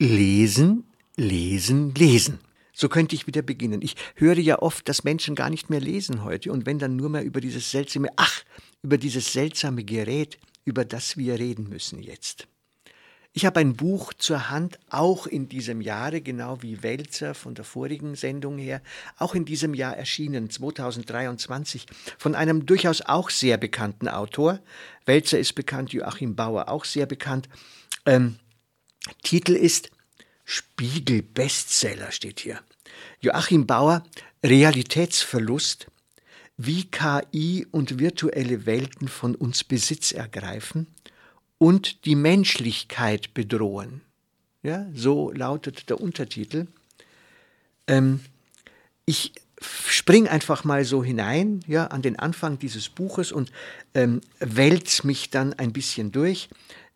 Lesen, lesen, lesen. So könnte ich wieder beginnen. Ich höre ja oft, dass Menschen gar nicht mehr lesen heute und wenn dann nur mehr über dieses seltsame, ach, über dieses seltsame Gerät, über das wir reden müssen jetzt. Ich habe ein Buch zur Hand, auch in diesem Jahre, genau wie Welzer von der vorigen Sendung her, auch in diesem Jahr erschienen, 2023, von einem durchaus auch sehr bekannten Autor. Welzer ist bekannt, Joachim Bauer auch sehr bekannt. Ähm, Titel ist Spiegel Bestseller steht hier. Joachim Bauer Realitätsverlust, wie KI und virtuelle Welten von uns Besitz ergreifen und die Menschlichkeit bedrohen. Ja, so lautet der Untertitel. Ähm, ich spring einfach mal so hinein, ja, an den Anfang dieses Buches und ähm, wälz mich dann ein bisschen durch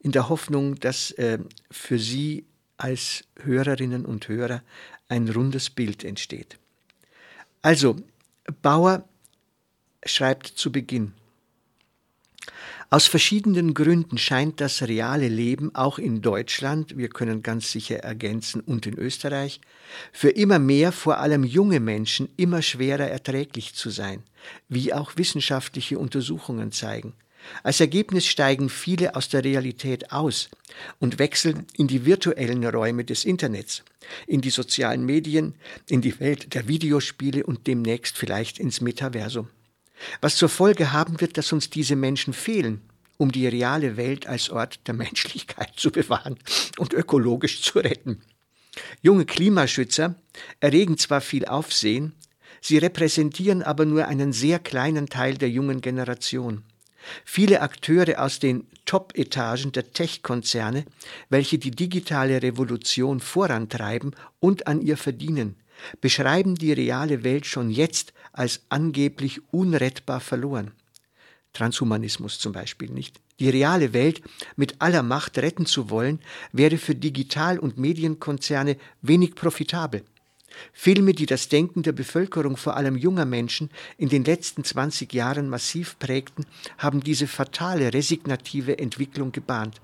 in der Hoffnung, dass äh, für Sie als Hörerinnen und Hörer ein rundes Bild entsteht. Also, Bauer schreibt zu Beginn, aus verschiedenen Gründen scheint das reale Leben auch in Deutschland, wir können ganz sicher ergänzen, und in Österreich, für immer mehr, vor allem junge Menschen, immer schwerer erträglich zu sein, wie auch wissenschaftliche Untersuchungen zeigen. Als Ergebnis steigen viele aus der Realität aus und wechseln in die virtuellen Räume des Internets, in die sozialen Medien, in die Welt der Videospiele und demnächst vielleicht ins Metaversum. Was zur Folge haben wird, dass uns diese Menschen fehlen, um die reale Welt als Ort der Menschlichkeit zu bewahren und ökologisch zu retten. Junge Klimaschützer erregen zwar viel Aufsehen, sie repräsentieren aber nur einen sehr kleinen Teil der jungen Generation. Viele Akteure aus den Top-Etagen der Tech-Konzerne, welche die digitale Revolution vorantreiben und an ihr verdienen, beschreiben die reale Welt schon jetzt als angeblich unrettbar verloren. Transhumanismus zum Beispiel nicht. Die reale Welt mit aller Macht retten zu wollen, wäre für Digital- und Medienkonzerne wenig profitabel. Filme, die das Denken der Bevölkerung, vor allem junger Menschen, in den letzten 20 Jahren massiv prägten, haben diese fatale, resignative Entwicklung gebahnt.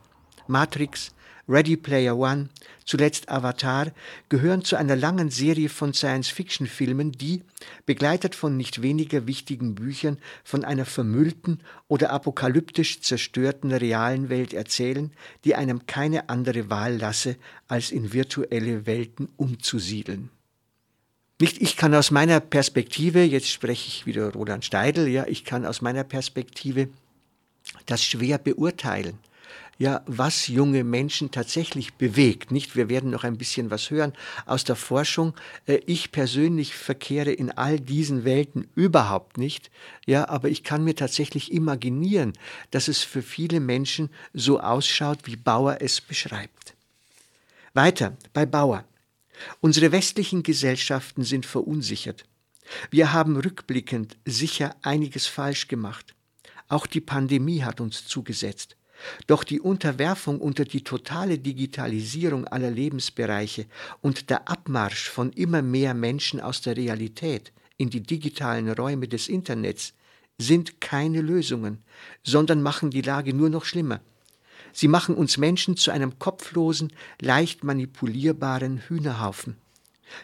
Matrix, Ready Player One, zuletzt Avatar, gehören zu einer langen Serie von Science-Fiction-Filmen, die, begleitet von nicht weniger wichtigen Büchern, von einer vermüllten oder apokalyptisch zerstörten realen Welt erzählen, die einem keine andere Wahl lasse, als in virtuelle Welten umzusiedeln. Nicht ich kann aus meiner Perspektive, jetzt spreche ich wieder Roland Steidl, ja, ich kann aus meiner Perspektive das schwer beurteilen. Ja, was junge Menschen tatsächlich bewegt. Nicht, wir werden noch ein bisschen was hören aus der Forschung. Äh, ich persönlich verkehre in all diesen Welten überhaupt nicht. Ja, aber ich kann mir tatsächlich imaginieren, dass es für viele Menschen so ausschaut, wie Bauer es beschreibt. Weiter bei Bauer. Unsere westlichen Gesellschaften sind verunsichert. Wir haben rückblickend sicher einiges falsch gemacht. Auch die Pandemie hat uns zugesetzt. Doch die Unterwerfung unter die totale Digitalisierung aller Lebensbereiche und der Abmarsch von immer mehr Menschen aus der Realität in die digitalen Räume des Internets sind keine Lösungen, sondern machen die Lage nur noch schlimmer. Sie machen uns Menschen zu einem kopflosen, leicht manipulierbaren Hühnerhaufen.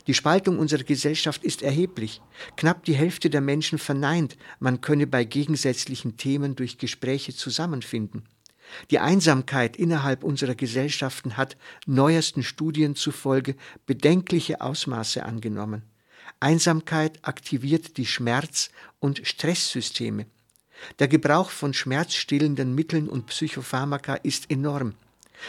Die Spaltung unserer Gesellschaft ist erheblich. Knapp die Hälfte der Menschen verneint, man könne bei gegensätzlichen Themen durch Gespräche zusammenfinden. Die Einsamkeit innerhalb unserer Gesellschaften hat neuesten Studien zufolge bedenkliche Ausmaße angenommen. Einsamkeit aktiviert die Schmerz- und Stresssysteme. Der Gebrauch von schmerzstillenden Mitteln und Psychopharmaka ist enorm.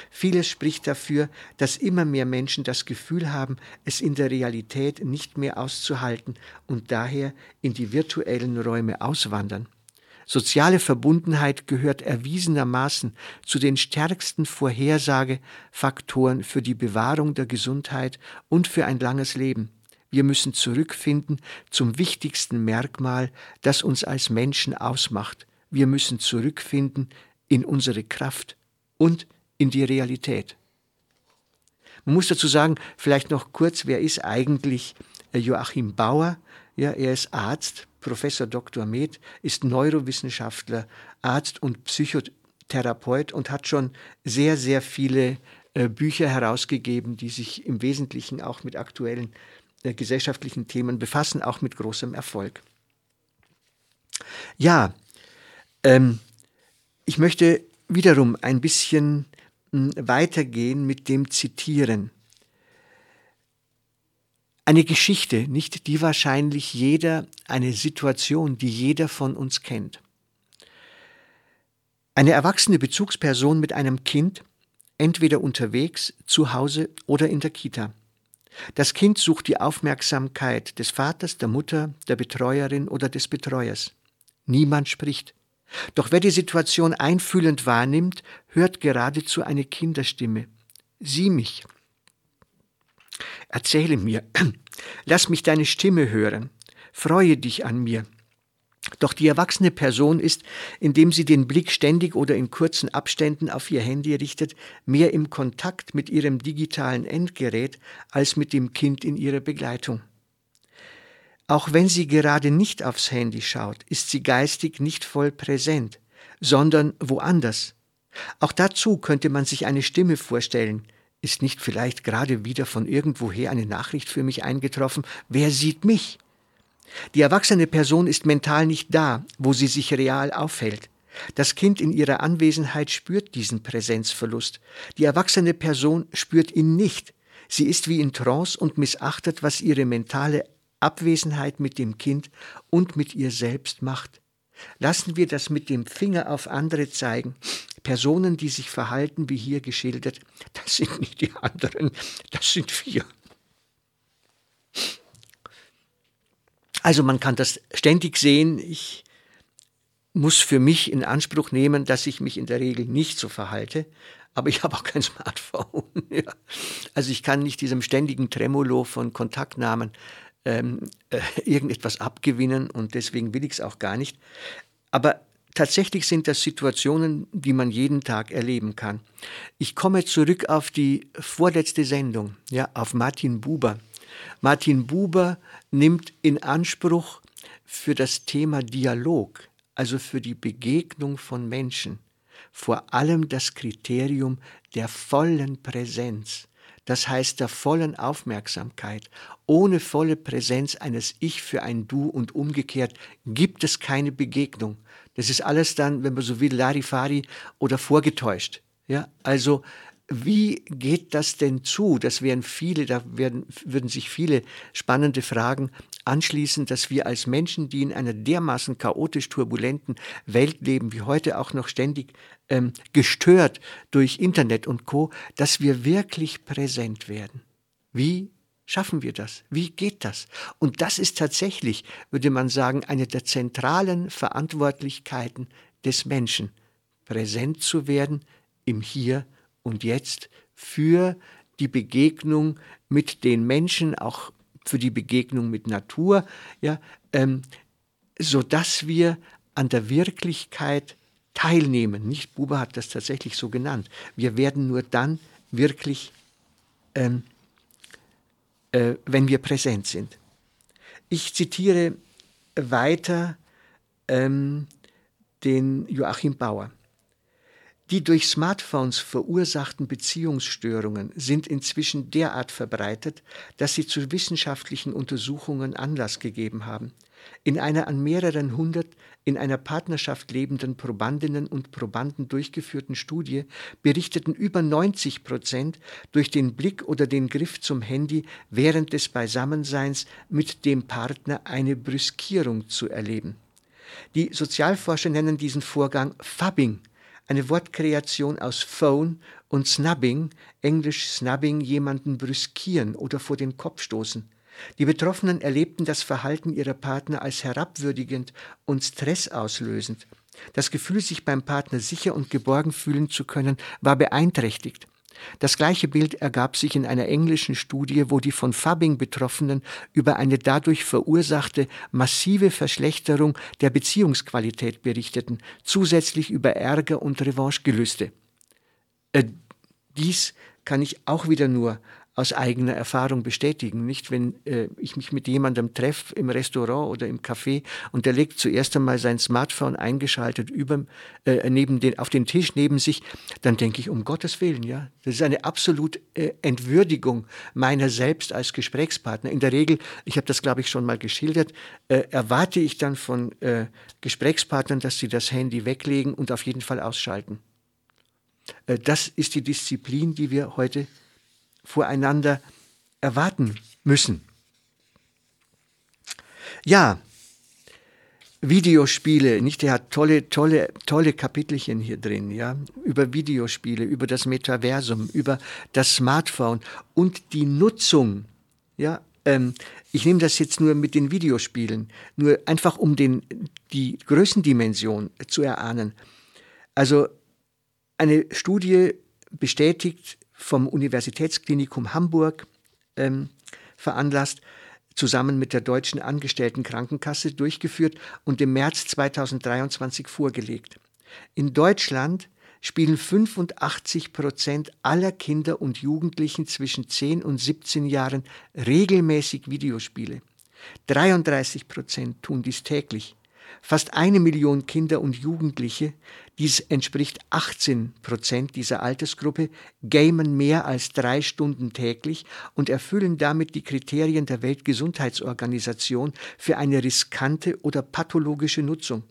Vieles spricht dafür, dass immer mehr Menschen das Gefühl haben, es in der Realität nicht mehr auszuhalten und daher in die virtuellen Räume auswandern. Soziale Verbundenheit gehört erwiesenermaßen zu den stärksten Vorhersagefaktoren für die Bewahrung der Gesundheit und für ein langes Leben. Wir müssen zurückfinden zum wichtigsten Merkmal, das uns als Menschen ausmacht. Wir müssen zurückfinden in unsere Kraft und in die Realität. Man muss dazu sagen, vielleicht noch kurz, wer ist eigentlich äh, Joachim Bauer? Ja, er ist Arzt, Professor Dr. Med, ist Neurowissenschaftler, Arzt und Psychotherapeut und hat schon sehr, sehr viele äh, Bücher herausgegeben, die sich im Wesentlichen auch mit aktuellen gesellschaftlichen Themen befassen, auch mit großem Erfolg. Ja, ähm, ich möchte wiederum ein bisschen hm, weitergehen mit dem Zitieren. Eine Geschichte, nicht die wahrscheinlich jeder, eine Situation, die jeder von uns kennt. Eine erwachsene Bezugsperson mit einem Kind, entweder unterwegs, zu Hause oder in der Kita. Das Kind sucht die Aufmerksamkeit des Vaters, der Mutter, der Betreuerin oder des Betreuers. Niemand spricht. Doch wer die Situation einfühlend wahrnimmt, hört geradezu eine Kinderstimme. Sieh mich, Erzähle mir, lass mich deine Stimme hören, freue dich an mir. Doch die erwachsene Person ist, indem sie den Blick ständig oder in kurzen Abständen auf ihr Handy richtet, mehr im Kontakt mit ihrem digitalen Endgerät als mit dem Kind in ihrer Begleitung. Auch wenn sie gerade nicht aufs Handy schaut, ist sie geistig nicht voll präsent, sondern woanders. Auch dazu könnte man sich eine Stimme vorstellen, ist nicht vielleicht gerade wieder von irgendwoher eine Nachricht für mich eingetroffen? Wer sieht mich? Die erwachsene Person ist mental nicht da, wo sie sich real aufhält. Das Kind in ihrer Anwesenheit spürt diesen Präsenzverlust. Die erwachsene Person spürt ihn nicht. Sie ist wie in Trance und missachtet, was ihre mentale Abwesenheit mit dem Kind und mit ihr selbst macht. Lassen wir das mit dem Finger auf andere zeigen. Personen, die sich verhalten, wie hier geschildert, das sind nicht die anderen, das sind wir. Also man kann das ständig sehen. Ich muss für mich in Anspruch nehmen, dass ich mich in der Regel nicht so verhalte, aber ich habe auch kein Smartphone. Ja. Also ich kann nicht diesem ständigen Tremolo von Kontaktnamen ähm, äh, irgendetwas abgewinnen und deswegen will ich es auch gar nicht. Aber tatsächlich sind das Situationen, die man jeden Tag erleben kann. Ich komme zurück auf die vorletzte Sendung, ja, auf Martin Buber. Martin Buber nimmt in Anspruch für das Thema Dialog, also für die Begegnung von Menschen, vor allem das Kriterium der vollen Präsenz das heißt der vollen Aufmerksamkeit. Ohne volle Präsenz eines Ich für ein Du und umgekehrt gibt es keine Begegnung. Das ist alles dann, wenn man so will, Larifari oder vorgetäuscht. Ja, also wie geht das denn zu? Das wären viele, da werden, würden sich viele spannende Fragen anschließen, dass wir als Menschen, die in einer dermaßen chaotisch turbulenten Welt leben, wie heute auch noch ständig ähm, gestört durch Internet und Co., dass wir wirklich präsent werden. Wie schaffen wir das? Wie geht das? Und das ist tatsächlich, würde man sagen, eine der zentralen Verantwortlichkeiten des Menschen, präsent zu werden im Hier und Jetzt für die Begegnung mit den Menschen, auch für die Begegnung mit Natur, ja, ähm, so dass wir an der Wirklichkeit teilnehmen. Nicht Buber hat das tatsächlich so genannt. Wir werden nur dann wirklich, ähm, äh, wenn wir präsent sind. Ich zitiere weiter ähm, den Joachim Bauer. Die durch Smartphones verursachten Beziehungsstörungen sind inzwischen derart verbreitet, dass sie zu wissenschaftlichen Untersuchungen Anlass gegeben haben. In einer an mehreren hundert in einer Partnerschaft lebenden Probandinnen und Probanden durchgeführten Studie berichteten über 90 Prozent durch den Blick oder den Griff zum Handy während des Beisammenseins mit dem Partner eine Brüskierung zu erleben. Die Sozialforscher nennen diesen Vorgang Fubbing eine Wortkreation aus Phone und Snubbing, englisch Snubbing, jemanden brüskieren oder vor den Kopf stoßen. Die Betroffenen erlebten das Verhalten ihrer Partner als herabwürdigend und stressauslösend. Das Gefühl, sich beim Partner sicher und geborgen fühlen zu können, war beeinträchtigt. Das gleiche Bild ergab sich in einer englischen Studie, wo die von Fabbing Betroffenen über eine dadurch verursachte massive Verschlechterung der Beziehungsqualität berichteten, zusätzlich über Ärger und Revanchegelüste. Äh, dies kann ich auch wieder nur aus eigener Erfahrung bestätigen. Nicht, wenn äh, ich mich mit jemandem treffe im Restaurant oder im Café und der legt zuerst einmal sein Smartphone eingeschaltet über, äh, neben den, auf den Tisch neben sich, dann denke ich, um Gottes Willen, ja, das ist eine absolute äh, Entwürdigung meiner selbst als Gesprächspartner. In der Regel, ich habe das glaube ich schon mal geschildert, äh, erwarte ich dann von äh, Gesprächspartnern, dass sie das Handy weglegen und auf jeden Fall ausschalten. Äh, das ist die Disziplin, die wir heute voreinander erwarten müssen. Ja, Videospiele, nicht? Er hat tolle, tolle, tolle Kapitelchen hier drin, ja, über Videospiele, über das Metaversum, über das Smartphone und die Nutzung, ja. Ähm, ich nehme das jetzt nur mit den Videospielen, nur einfach um den, die Größendimension zu erahnen. Also eine Studie bestätigt vom Universitätsklinikum Hamburg ähm, veranlasst, zusammen mit der Deutschen Angestelltenkrankenkasse durchgeführt und im März 2023 vorgelegt. In Deutschland spielen 85 Prozent aller Kinder und Jugendlichen zwischen 10 und 17 Jahren regelmäßig Videospiele. 33 Prozent tun dies täglich. Fast eine Million Kinder und Jugendliche, dies entspricht 18 Prozent dieser Altersgruppe, gamen mehr als drei Stunden täglich und erfüllen damit die Kriterien der Weltgesundheitsorganisation für eine riskante oder pathologische Nutzung.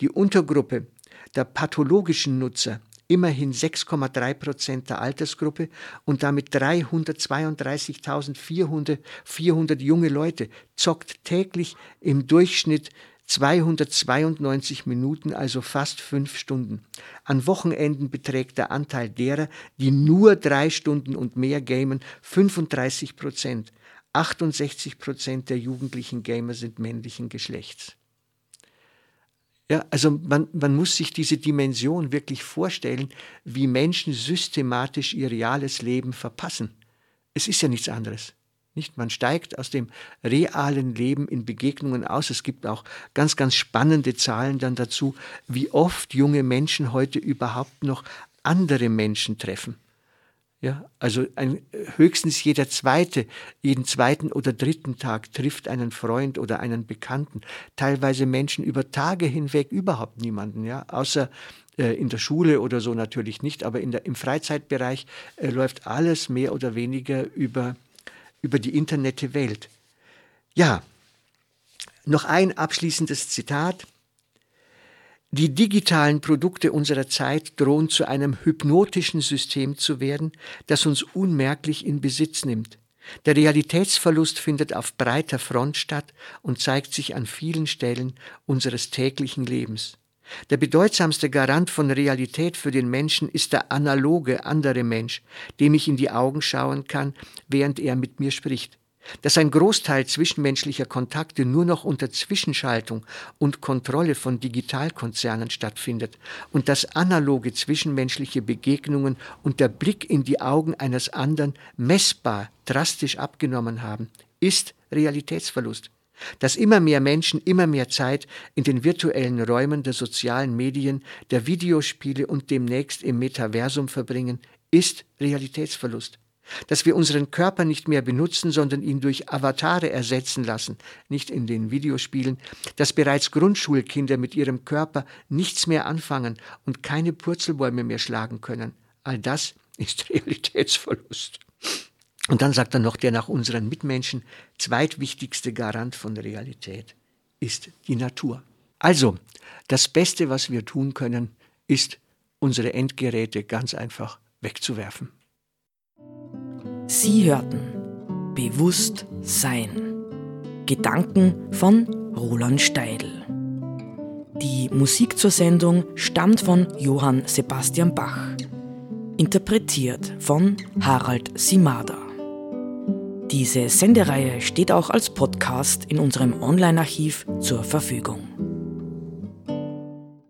Die Untergruppe der pathologischen Nutzer immerhin 6,3 Prozent der Altersgruppe und damit 332.400 junge Leute zockt täglich im Durchschnitt 292 Minuten, also fast fünf Stunden. An Wochenenden beträgt der Anteil derer, die nur drei Stunden und mehr gamen, 35 Prozent. 68 Prozent der jugendlichen Gamer sind männlichen Geschlechts. Ja, also man, man muss sich diese Dimension wirklich vorstellen, wie Menschen systematisch ihr reales Leben verpassen. Es ist ja nichts anderes. Nicht? Man steigt aus dem realen Leben in Begegnungen aus. Es gibt auch ganz, ganz spannende Zahlen dann dazu, wie oft junge Menschen heute überhaupt noch andere Menschen treffen. Ja, also ein, höchstens jeder zweite, jeden zweiten oder dritten Tag trifft einen Freund oder einen Bekannten. Teilweise Menschen über Tage hinweg überhaupt niemanden, ja, außer äh, in der Schule oder so natürlich nicht, aber in der, im Freizeitbereich äh, läuft alles mehr oder weniger über über die Internette Welt. Ja, noch ein abschließendes Zitat. Die digitalen Produkte unserer Zeit drohen zu einem hypnotischen System zu werden, das uns unmerklich in Besitz nimmt. Der Realitätsverlust findet auf breiter Front statt und zeigt sich an vielen Stellen unseres täglichen Lebens. Der bedeutsamste Garant von Realität für den Menschen ist der analoge andere Mensch, dem ich in die Augen schauen kann, während er mit mir spricht. Dass ein Großteil zwischenmenschlicher Kontakte nur noch unter Zwischenschaltung und Kontrolle von Digitalkonzernen stattfindet und dass analoge zwischenmenschliche Begegnungen und der Blick in die Augen eines anderen messbar drastisch abgenommen haben, ist Realitätsverlust dass immer mehr Menschen immer mehr Zeit in den virtuellen Räumen der sozialen Medien, der Videospiele und demnächst im Metaversum verbringen, ist Realitätsverlust. Dass wir unseren Körper nicht mehr benutzen, sondern ihn durch Avatare ersetzen lassen, nicht in den Videospielen, dass bereits Grundschulkinder mit ihrem Körper nichts mehr anfangen und keine Purzelbäume mehr schlagen können, all das ist Realitätsverlust. Und dann sagt er noch, der nach unseren Mitmenschen zweitwichtigste Garant von Realität ist die Natur. Also, das Beste, was wir tun können, ist, unsere Endgeräte ganz einfach wegzuwerfen. Sie hörten Bewusst Sein. Gedanken von Roland Steidl. Die Musik zur Sendung stammt von Johann Sebastian Bach. Interpretiert von Harald Simada. Diese Sendereihe steht auch als Podcast in unserem Online-Archiv zur Verfügung.